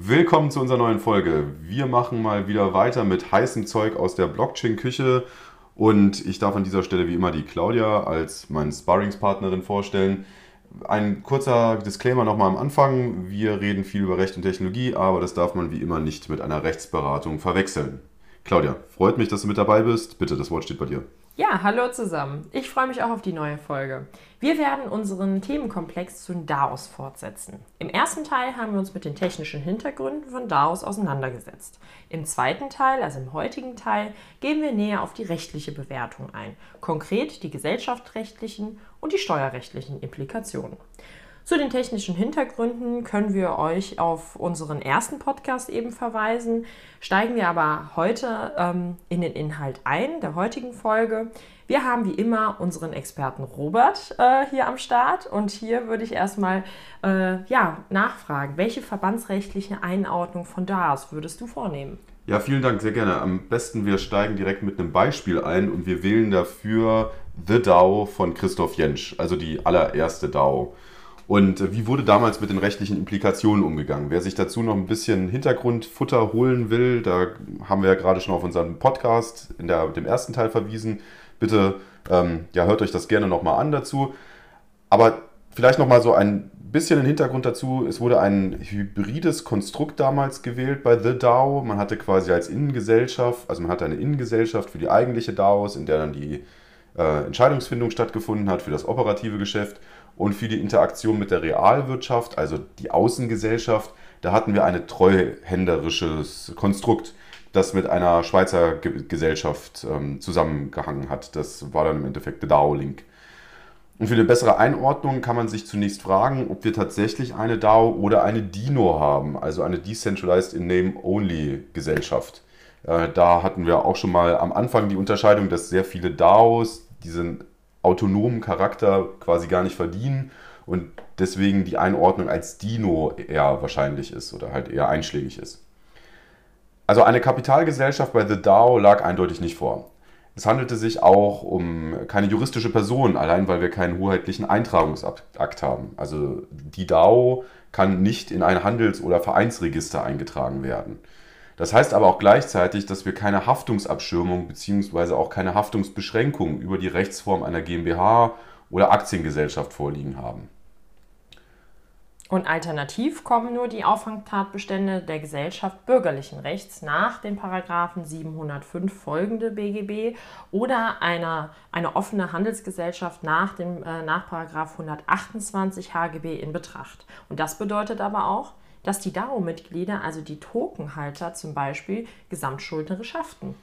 Willkommen zu unserer neuen Folge. Wir machen mal wieder weiter mit heißem Zeug aus der Blockchain-Küche und ich darf an dieser Stelle wie immer die Claudia als meine Sparringspartnerin vorstellen. Ein kurzer Disclaimer nochmal am Anfang. Wir reden viel über Recht und Technologie, aber das darf man wie immer nicht mit einer Rechtsberatung verwechseln. Claudia, freut mich, dass du mit dabei bist. Bitte, das Wort steht bei dir. Ja, hallo zusammen. Ich freue mich auch auf die neue Folge. Wir werden unseren Themenkomplex zu DAOs fortsetzen. Im ersten Teil haben wir uns mit den technischen Hintergründen von DAOs auseinandergesetzt. Im zweiten Teil, also im heutigen Teil, gehen wir näher auf die rechtliche Bewertung ein, konkret die gesellschaftsrechtlichen und die steuerrechtlichen Implikationen. Zu den technischen Hintergründen können wir euch auf unseren ersten Podcast eben verweisen. Steigen wir aber heute ähm, in den Inhalt ein, der heutigen Folge. Wir haben wie immer unseren Experten Robert äh, hier am Start und hier würde ich erstmal äh, ja, nachfragen, welche verbandsrechtliche Einordnung von DAS würdest du vornehmen? Ja, vielen Dank, sehr gerne. Am besten wir steigen direkt mit einem Beispiel ein und wir wählen dafür The DAO von Christoph Jentsch, also die allererste DAO. Und äh, wie wurde damals mit den rechtlichen Implikationen umgegangen? Wer sich dazu noch ein bisschen Hintergrundfutter holen will, da haben wir ja gerade schon auf unseren Podcast in der, dem ersten Teil verwiesen. Bitte ähm, ja, hört euch das gerne nochmal an dazu. Aber vielleicht nochmal so ein bisschen den Hintergrund dazu. Es wurde ein hybrides Konstrukt damals gewählt bei The DAO. Man hatte quasi als Innengesellschaft, also man hatte eine Innengesellschaft für die eigentliche DAOs, in der dann die äh, Entscheidungsfindung stattgefunden hat für das operative Geschäft und für die Interaktion mit der Realwirtschaft, also die Außengesellschaft, da hatten wir ein treuhänderisches Konstrukt, das mit einer Schweizer Gesellschaft ähm, zusammengehangen hat. Das war dann im Endeffekt der DAO-Link. Und für eine bessere Einordnung kann man sich zunächst fragen, ob wir tatsächlich eine DAO oder eine DINO haben, also eine Decentralized in Name Only Gesellschaft. Äh, da hatten wir auch schon mal am Anfang die Unterscheidung, dass sehr viele DAOs diesen autonomen Charakter quasi gar nicht verdienen und deswegen die Einordnung als Dino eher wahrscheinlich ist oder halt eher einschlägig ist. Also eine Kapitalgesellschaft bei The DAO lag eindeutig nicht vor. Es handelte sich auch um keine juristische Person, allein weil wir keinen hoheitlichen Eintragungsakt haben. Also die DAO kann nicht in ein Handels- oder Vereinsregister eingetragen werden. Das heißt aber auch gleichzeitig, dass wir keine Haftungsabschirmung bzw. auch keine Haftungsbeschränkung über die Rechtsform einer GmbH oder Aktiengesellschaft vorliegen haben. Und alternativ kommen nur die Auffangtatbestände der Gesellschaft bürgerlichen Rechts nach den Paragraphen 705 folgende BGB oder einer, eine offene Handelsgesellschaft nach, dem, äh, nach Paragraph 128 HGB in Betracht. Und das bedeutet aber auch, dass die DAO-Mitglieder, also die Tokenhalter zum Beispiel, gesamtschuldnerisch haften.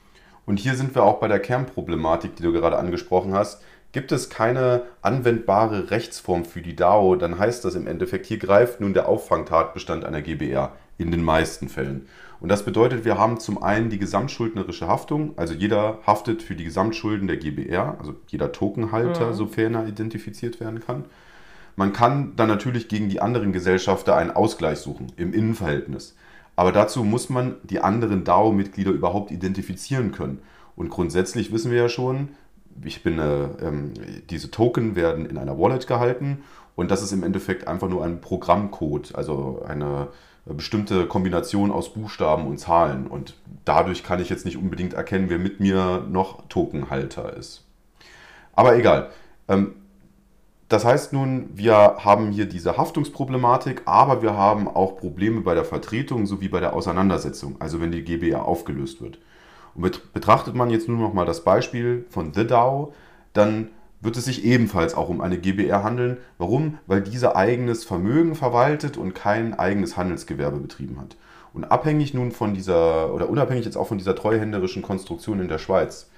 Und hier sind wir auch bei der Kernproblematik, die du gerade angesprochen hast. Gibt es keine anwendbare Rechtsform für die DAO, dann heißt das im Endeffekt, hier greift nun der Auffangtatbestand einer GBR in den meisten Fällen. Und das bedeutet, wir haben zum einen die gesamtschuldnerische Haftung, also jeder haftet für die Gesamtschulden der GBR, also jeder Tokenhalter, mhm. sofern er identifiziert werden kann. Man kann dann natürlich gegen die anderen Gesellschafter einen Ausgleich suchen im Innenverhältnis. Aber dazu muss man die anderen DAO-Mitglieder überhaupt identifizieren können. Und grundsätzlich wissen wir ja schon, ich bin, äh, ähm, diese Token werden in einer Wallet gehalten und das ist im Endeffekt einfach nur ein Programmcode, also eine bestimmte Kombination aus Buchstaben und Zahlen. Und dadurch kann ich jetzt nicht unbedingt erkennen, wer mit mir noch Tokenhalter ist. Aber egal. Ähm, das heißt nun, wir haben hier diese Haftungsproblematik, aber wir haben auch Probleme bei der Vertretung sowie bei der Auseinandersetzung, also wenn die GBR aufgelöst wird. Und betrachtet man jetzt nur noch mal das Beispiel von The DAO, dann wird es sich ebenfalls auch um eine GBR handeln. Warum? Weil diese eigenes Vermögen verwaltet und kein eigenes Handelsgewerbe betrieben hat. Und abhängig nun von dieser, oder unabhängig jetzt auch von dieser treuhänderischen Konstruktion in der Schweiz,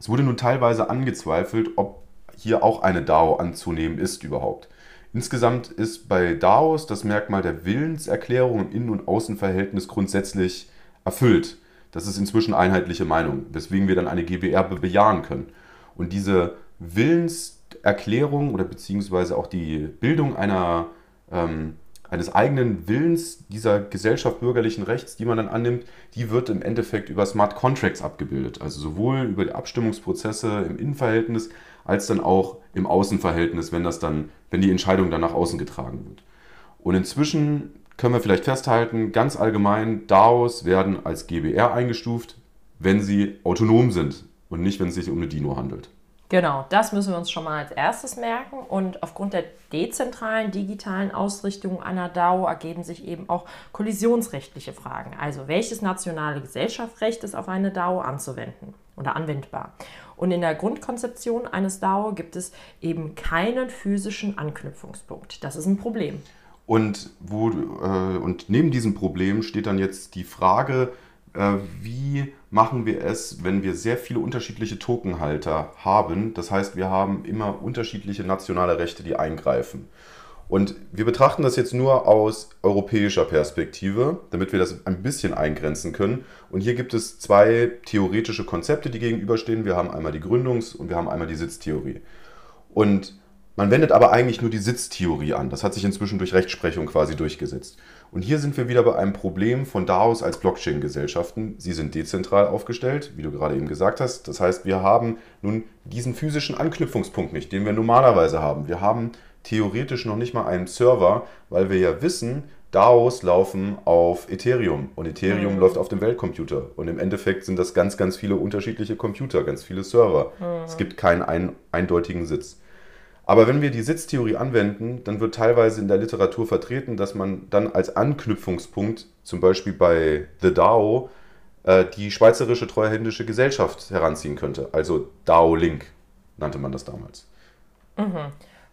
es wurde nun teilweise angezweifelt, ob hier auch eine DAO anzunehmen ist überhaupt. Insgesamt ist bei DAOs das Merkmal der Willenserklärung im Innen- und Außenverhältnis grundsätzlich erfüllt. Das ist inzwischen einheitliche Meinung, weswegen wir dann eine GBR bejahen können. Und diese Willenserklärung oder beziehungsweise auch die Bildung einer, ähm, eines eigenen Willens dieser Gesellschaft bürgerlichen Rechts, die man dann annimmt, die wird im Endeffekt über Smart Contracts abgebildet. Also sowohl über die Abstimmungsprozesse im Innenverhältnis als dann auch im Außenverhältnis, wenn das dann, wenn die Entscheidung dann nach außen getragen wird. Und inzwischen können wir vielleicht festhalten, ganz allgemein, DAOs werden als GBR eingestuft, wenn sie autonom sind und nicht, wenn es sich um eine Dino handelt. Genau, das müssen wir uns schon mal als erstes merken. Und aufgrund der dezentralen digitalen Ausrichtung einer DAO ergeben sich eben auch kollisionsrechtliche Fragen. Also welches nationale Gesellschaftsrecht ist auf eine DAO anzuwenden oder anwendbar? Und in der Grundkonzeption eines DAO gibt es eben keinen physischen Anknüpfungspunkt. Das ist ein Problem. Und, wo, äh, und neben diesem Problem steht dann jetzt die Frage, äh, wie machen wir es, wenn wir sehr viele unterschiedliche Tokenhalter haben. Das heißt, wir haben immer unterschiedliche nationale Rechte, die eingreifen. Und wir betrachten das jetzt nur aus europäischer Perspektive, damit wir das ein bisschen eingrenzen können. Und hier gibt es zwei theoretische Konzepte, die gegenüberstehen. Wir haben einmal die Gründungs- und wir haben einmal die Sitztheorie. Und man wendet aber eigentlich nur die Sitztheorie an. Das hat sich inzwischen durch Rechtsprechung quasi durchgesetzt. Und hier sind wir wieder bei einem Problem von DAOs als Blockchain-Gesellschaften. Sie sind dezentral aufgestellt, wie du gerade eben gesagt hast. Das heißt, wir haben nun diesen physischen Anknüpfungspunkt nicht, den wir normalerweise haben. Wir haben theoretisch noch nicht mal einen Server, weil wir ja wissen, DAOs laufen auf Ethereum und Ethereum mhm. läuft auf dem Weltcomputer. Und im Endeffekt sind das ganz, ganz viele unterschiedliche Computer, ganz viele Server. Mhm. Es gibt keinen ein, eindeutigen Sitz. Aber wenn wir die Sitztheorie anwenden, dann wird teilweise in der Literatur vertreten, dass man dann als Anknüpfungspunkt, zum Beispiel bei The DAO, äh, die Schweizerische Treuhändische Gesellschaft heranziehen könnte. Also DAO Link nannte man das damals. Mhm.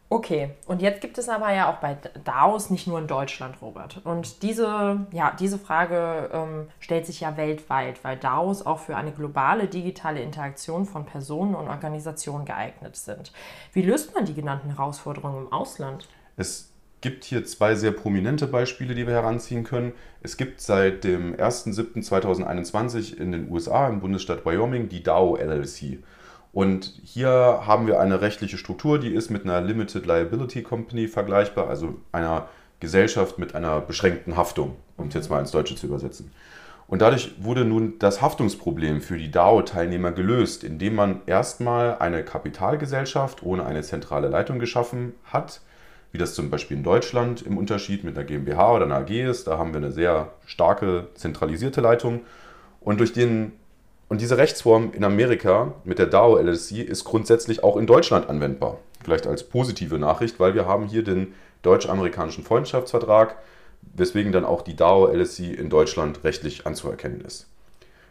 Okay, und jetzt gibt es aber ja auch bei DAOs nicht nur in Deutschland, Robert. Und diese, ja, diese Frage ähm, stellt sich ja weltweit, weil DAOs auch für eine globale digitale Interaktion von Personen und Organisationen geeignet sind. Wie löst man die genannten Herausforderungen im Ausland? Es gibt hier zwei sehr prominente Beispiele, die wir heranziehen können. Es gibt seit dem 1.7.2021 in den USA im Bundesstaat Wyoming die DAO LLC. Und hier haben wir eine rechtliche Struktur, die ist mit einer Limited Liability Company vergleichbar, also einer Gesellschaft mit einer beschränkten Haftung, um es jetzt mal ins Deutsche zu übersetzen. Und dadurch wurde nun das Haftungsproblem für die DAO-Teilnehmer gelöst, indem man erstmal eine Kapitalgesellschaft ohne eine zentrale Leitung geschaffen hat, wie das zum Beispiel in Deutschland im Unterschied mit einer GmbH oder einer AG ist. Da haben wir eine sehr starke zentralisierte Leitung. Und durch den und diese Rechtsform in Amerika mit der DAO LLC ist grundsätzlich auch in Deutschland anwendbar. Vielleicht als positive Nachricht, weil wir haben hier den deutsch-amerikanischen Freundschaftsvertrag, weswegen dann auch die DAO LLC in Deutschland rechtlich anzuerkennen ist.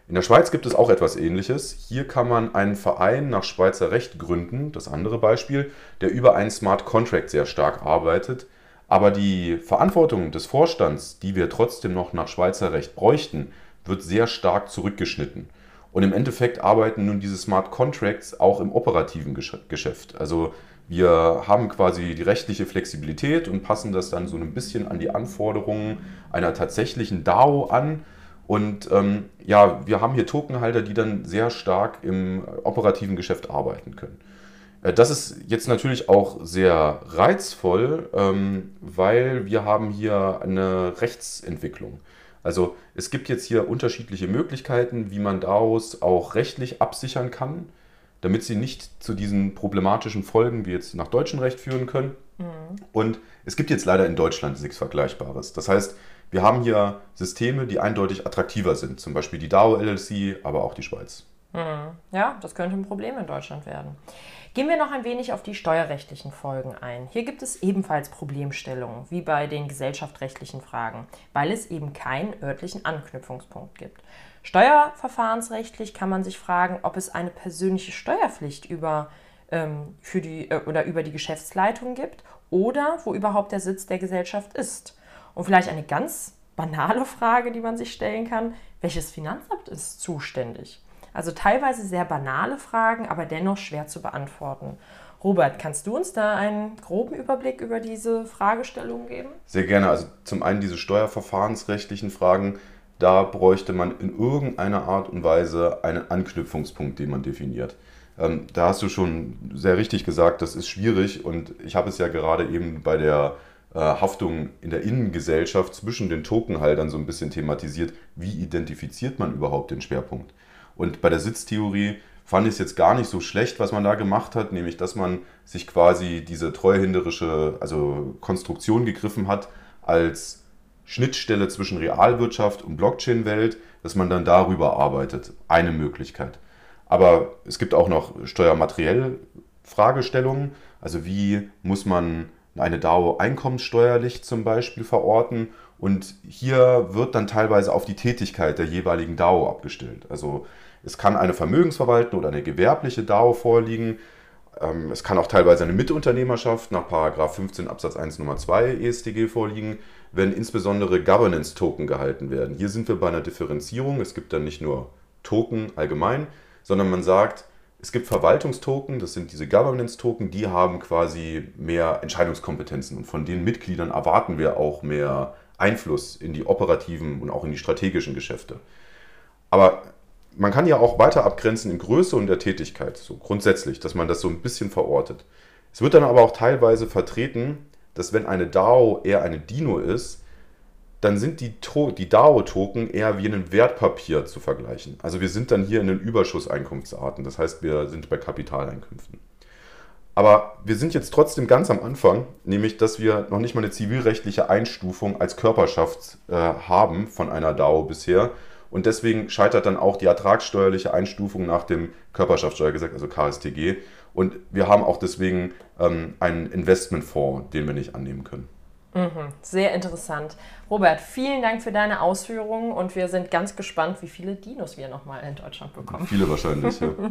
In der Schweiz gibt es auch etwas Ähnliches. Hier kann man einen Verein nach Schweizer Recht gründen, das andere Beispiel, der über einen Smart Contract sehr stark arbeitet. Aber die Verantwortung des Vorstands, die wir trotzdem noch nach Schweizer Recht bräuchten, wird sehr stark zurückgeschnitten. Und im Endeffekt arbeiten nun diese Smart Contracts auch im operativen Geschäft. Also wir haben quasi die rechtliche Flexibilität und passen das dann so ein bisschen an die Anforderungen einer tatsächlichen DAO an. Und ähm, ja, wir haben hier Tokenhalter, die dann sehr stark im operativen Geschäft arbeiten können. Äh, das ist jetzt natürlich auch sehr reizvoll, ähm, weil wir haben hier eine Rechtsentwicklung. Also es gibt jetzt hier unterschiedliche Möglichkeiten, wie man daraus auch rechtlich absichern kann, damit sie nicht zu diesen problematischen Folgen wie jetzt nach deutschem Recht führen können. Mhm. Und es gibt jetzt leider in Deutschland nichts Vergleichbares. Das heißt, wir haben hier Systeme, die eindeutig attraktiver sind, zum Beispiel die DAO LLC, aber auch die Schweiz. Mhm. Ja, das könnte ein Problem in Deutschland werden. Gehen wir noch ein wenig auf die steuerrechtlichen Folgen ein. Hier gibt es ebenfalls Problemstellungen, wie bei den gesellschaftsrechtlichen Fragen, weil es eben keinen örtlichen Anknüpfungspunkt gibt. Steuerverfahrensrechtlich kann man sich fragen, ob es eine persönliche Steuerpflicht über, ähm, für die, äh, oder über die Geschäftsleitung gibt oder wo überhaupt der Sitz der Gesellschaft ist. Und vielleicht eine ganz banale Frage, die man sich stellen kann, welches Finanzamt ist zuständig? Also teilweise sehr banale Fragen, aber dennoch schwer zu beantworten. Robert, kannst du uns da einen groben Überblick über diese Fragestellung geben? Sehr gerne. Also zum einen diese steuerverfahrensrechtlichen Fragen. Da bräuchte man in irgendeiner Art und Weise einen Anknüpfungspunkt, den man definiert. Ähm, da hast du schon sehr richtig gesagt, das ist schwierig und ich habe es ja gerade eben bei der äh, Haftung in der Innengesellschaft zwischen den Tokenhaltern so ein bisschen thematisiert. Wie identifiziert man überhaupt den Schwerpunkt? Und bei der Sitztheorie fand ich es jetzt gar nicht so schlecht, was man da gemacht hat, nämlich dass man sich quasi diese treuhänderische also Konstruktion gegriffen hat als Schnittstelle zwischen Realwirtschaft und Blockchain-Welt, dass man dann darüber arbeitet. Eine Möglichkeit. Aber es gibt auch noch steuermateriell Fragestellungen. Also wie muss man eine DAO einkommenssteuerlich zum Beispiel verorten? Und hier wird dann teilweise auf die Tätigkeit der jeweiligen DAO abgestellt. Also es kann eine Vermögensverwaltung oder eine gewerbliche DAO vorliegen. Ähm, es kann auch teilweise eine Mitunternehmerschaft nach 15 Absatz 1 Nummer 2 EStG vorliegen, wenn insbesondere Governance-Token gehalten werden. Hier sind wir bei einer Differenzierung. Es gibt dann nicht nur Token allgemein, sondern man sagt, es gibt Verwaltungstoken, das sind diese Governance-Token, die haben quasi mehr Entscheidungskompetenzen und von den Mitgliedern erwarten wir auch mehr Einfluss in die operativen und auch in die strategischen Geschäfte. Aber man kann ja auch weiter abgrenzen in Größe und der Tätigkeit, so grundsätzlich, dass man das so ein bisschen verortet. Es wird dann aber auch teilweise vertreten, dass wenn eine DAO eher eine Dino ist, dann sind die, die DAO-Token eher wie ein Wertpapier zu vergleichen. Also wir sind dann hier in den Überschusseinkunftsarten, das heißt wir sind bei Kapitaleinkünften. Aber wir sind jetzt trotzdem ganz am Anfang, nämlich dass wir noch nicht mal eine zivilrechtliche Einstufung als Körperschaft äh, haben von einer DAO bisher, und deswegen scheitert dann auch die ertragssteuerliche Einstufung nach dem Körperschaftssteuergesetz, also KSTG. Und wir haben auch deswegen ähm, einen Investmentfonds, den wir nicht annehmen können. Mhm, sehr interessant. Robert, vielen Dank für deine Ausführungen und wir sind ganz gespannt, wie viele Dinos wir nochmal in Deutschland bekommen. Viele wahrscheinlich, ja.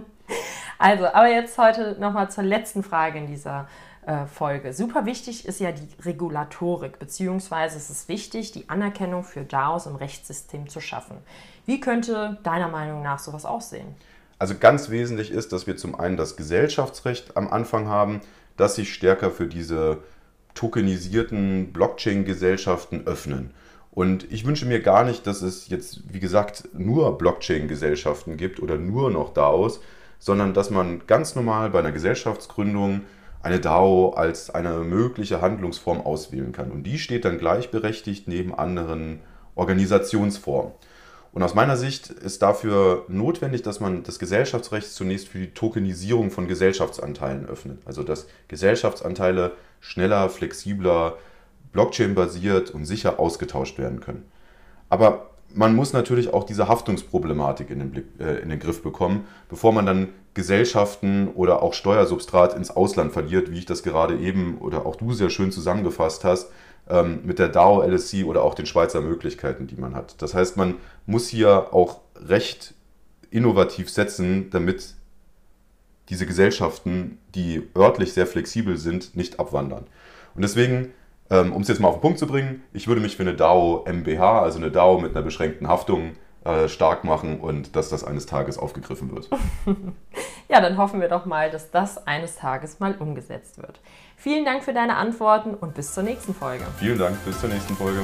Also, aber jetzt heute nochmal zur letzten Frage in dieser äh, Folge. Super wichtig ist ja die Regulatorik, beziehungsweise es ist wichtig, die Anerkennung für DAOs im Rechtssystem zu schaffen. Wie könnte deiner Meinung nach sowas aussehen? Also ganz wesentlich ist, dass wir zum einen das Gesellschaftsrecht am Anfang haben, das sich stärker für diese tokenisierten Blockchain-Gesellschaften öffnen. Und ich wünsche mir gar nicht, dass es jetzt, wie gesagt, nur Blockchain-Gesellschaften gibt oder nur noch DAOs, sondern dass man ganz normal bei einer Gesellschaftsgründung eine DAO als eine mögliche Handlungsform auswählen kann. Und die steht dann gleichberechtigt neben anderen Organisationsformen. Und aus meiner Sicht ist dafür notwendig, dass man das Gesellschaftsrecht zunächst für die Tokenisierung von Gesellschaftsanteilen öffnet. Also dass Gesellschaftsanteile schneller, flexibler, Blockchain-basiert und sicher ausgetauscht werden können. Aber man muss natürlich auch diese Haftungsproblematik in den, Blick, äh, in den Griff bekommen, bevor man dann Gesellschaften oder auch Steuersubstrat ins Ausland verliert, wie ich das gerade eben oder auch du sehr schön zusammengefasst hast, ähm, mit der DAO LSC oder auch den Schweizer Möglichkeiten, die man hat. Das heißt, man muss hier auch recht innovativ setzen, damit diese Gesellschaften, die örtlich sehr flexibel sind, nicht abwandern. Und deswegen ähm, um es jetzt mal auf den Punkt zu bringen, ich würde mich für eine DAO MBH, also eine DAO mit einer beschränkten Haftung, äh, stark machen und dass das eines Tages aufgegriffen wird. ja, dann hoffen wir doch mal, dass das eines Tages mal umgesetzt wird. Vielen Dank für deine Antworten und bis zur nächsten Folge. Vielen Dank, bis zur nächsten Folge.